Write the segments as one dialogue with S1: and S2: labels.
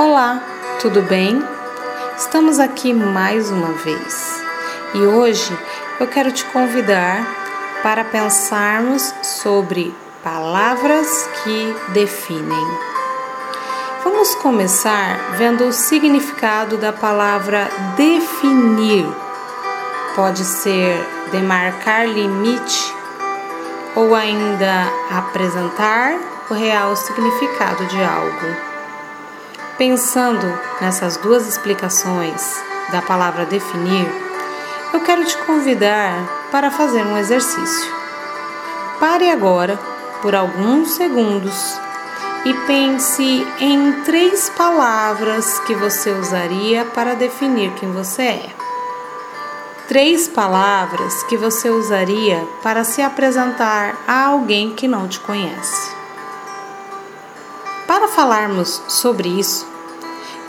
S1: Olá, tudo bem? Estamos aqui mais uma vez e hoje eu quero te convidar para pensarmos sobre palavras que definem. Vamos começar vendo o significado da palavra definir. Pode ser demarcar limite ou ainda apresentar o real significado de algo. Pensando nessas duas explicações da palavra definir, eu quero te convidar para fazer um exercício. Pare agora por alguns segundos e pense em três palavras que você usaria para definir quem você é. Três palavras que você usaria para se apresentar a alguém que não te conhece. Para falarmos sobre isso,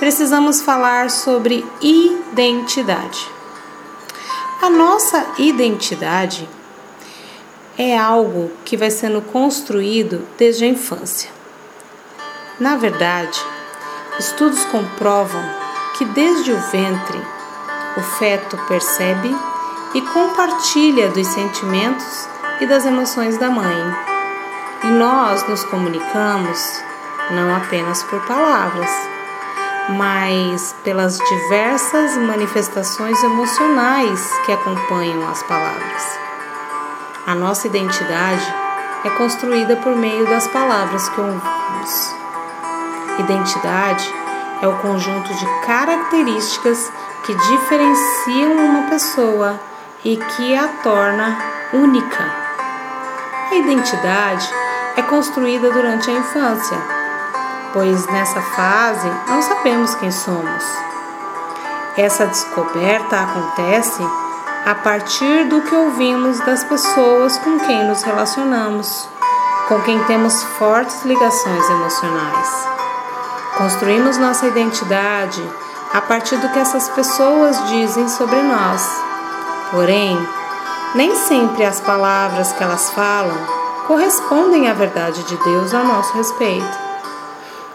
S1: precisamos falar sobre identidade. A nossa identidade é algo que vai sendo construído desde a infância. Na verdade, estudos comprovam que desde o ventre o feto percebe e compartilha dos sentimentos e das emoções da mãe. E nós nos comunicamos não apenas por palavras, mas pelas diversas manifestações emocionais que acompanham as palavras. A nossa identidade é construída por meio das palavras que ouvimos. Identidade é o conjunto de características que diferenciam uma pessoa e que a torna única. A identidade é construída durante a infância pois nessa fase não sabemos quem somos. Essa descoberta acontece a partir do que ouvimos das pessoas com quem nos relacionamos, com quem temos fortes ligações emocionais. Construímos nossa identidade a partir do que essas pessoas dizem sobre nós. Porém, nem sempre as palavras que elas falam correspondem à verdade de Deus a nosso respeito.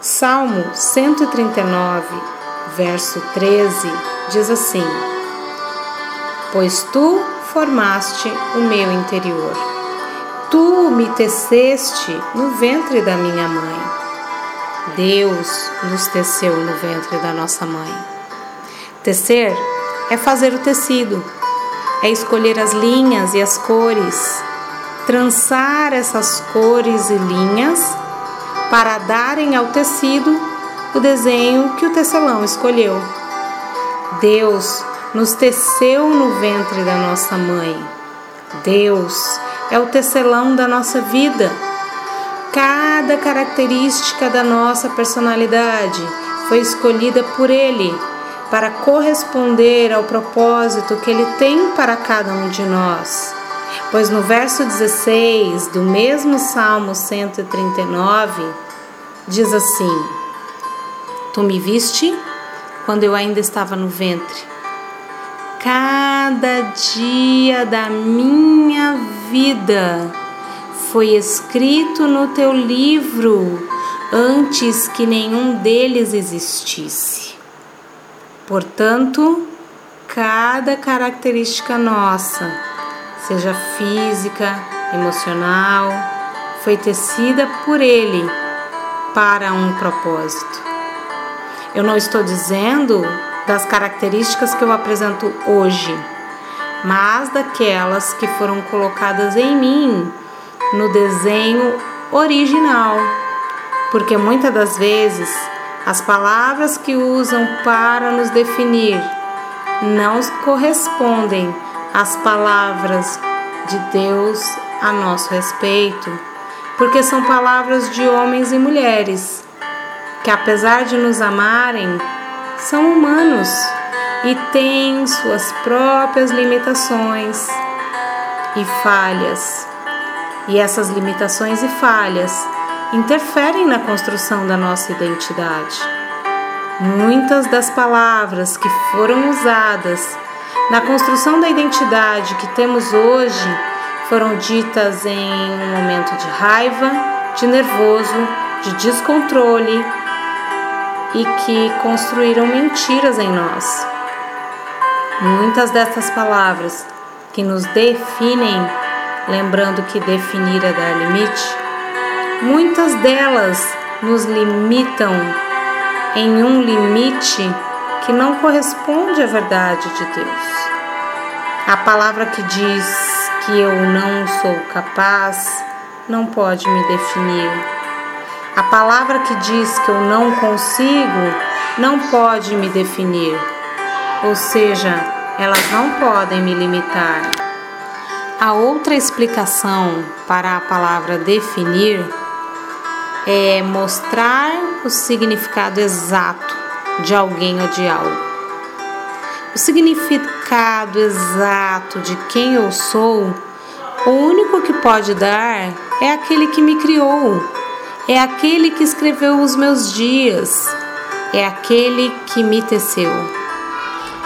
S1: Salmo 139, verso 13 diz assim: Pois tu formaste o meu interior, tu me teceste no ventre da minha mãe. Deus nos teceu no ventre da nossa mãe. Tecer é fazer o tecido, é escolher as linhas e as cores, trançar essas cores e linhas para darem ao tecido o desenho que o tecelão escolheu. Deus nos teceu no ventre da nossa mãe. Deus é o tecelão da nossa vida. Cada característica da nossa personalidade foi escolhida por Ele para corresponder ao propósito que Ele tem para cada um de nós. Pois no verso 16 do mesmo Salmo 139 diz assim: Tu me viste quando eu ainda estava no ventre. Cada dia da minha vida foi escrito no teu livro antes que nenhum deles existisse. Portanto, cada característica nossa seja física, emocional, foi tecida por Ele para um propósito. Eu não estou dizendo das características que eu apresento hoje, mas daquelas que foram colocadas em mim no desenho original, porque muitas das vezes as palavras que usam para nos definir não correspondem as palavras de Deus a nosso respeito, porque são palavras de homens e mulheres que, apesar de nos amarem, são humanos e têm suas próprias limitações e falhas. E essas limitações e falhas interferem na construção da nossa identidade. Muitas das palavras que foram usadas na construção da identidade que temos hoje, foram ditas em um momento de raiva, de nervoso, de descontrole e que construíram mentiras em nós. Muitas dessas palavras que nos definem, lembrando que definir é dar limite, muitas delas nos limitam em um limite que não corresponde à verdade de Deus. A palavra que diz que eu não sou capaz não pode me definir. A palavra que diz que eu não consigo não pode me definir. Ou seja, elas não podem me limitar. A outra explicação para a palavra definir é mostrar o significado exato de alguém ou de algo. O significado exato de quem eu sou, o único que pode dar é aquele que me criou, é aquele que escreveu os meus dias, é aquele que me teceu.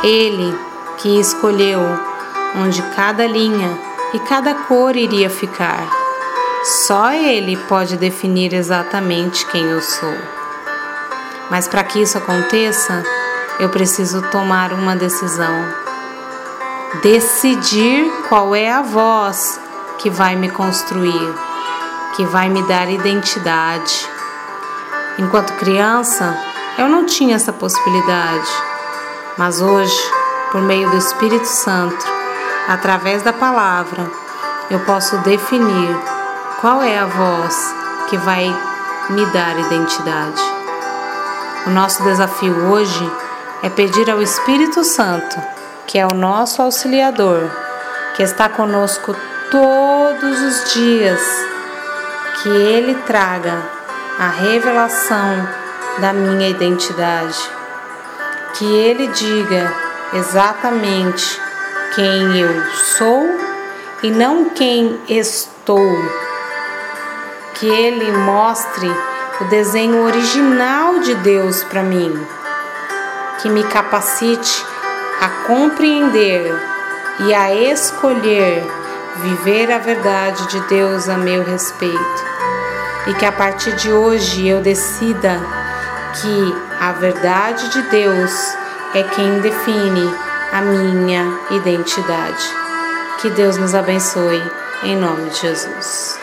S1: Ele que escolheu onde cada linha e cada cor iria ficar só Ele pode definir exatamente quem eu sou. Mas para que isso aconteça, eu preciso tomar uma decisão. Decidir qual é a voz que vai me construir, que vai me dar identidade. Enquanto criança, eu não tinha essa possibilidade, mas hoje, por meio do Espírito Santo, através da palavra, eu posso definir qual é a voz que vai me dar identidade? O nosso desafio hoje é pedir ao Espírito Santo, que é o nosso auxiliador, que está conosco todos os dias, que ele traga a revelação da minha identidade, que ele diga exatamente quem eu sou e não quem estou. Que ele mostre o desenho original de Deus para mim, que me capacite a compreender e a escolher viver a verdade de Deus a meu respeito. E que a partir de hoje eu decida que a verdade de Deus é quem define a minha identidade. Que Deus nos abençoe, em nome de Jesus.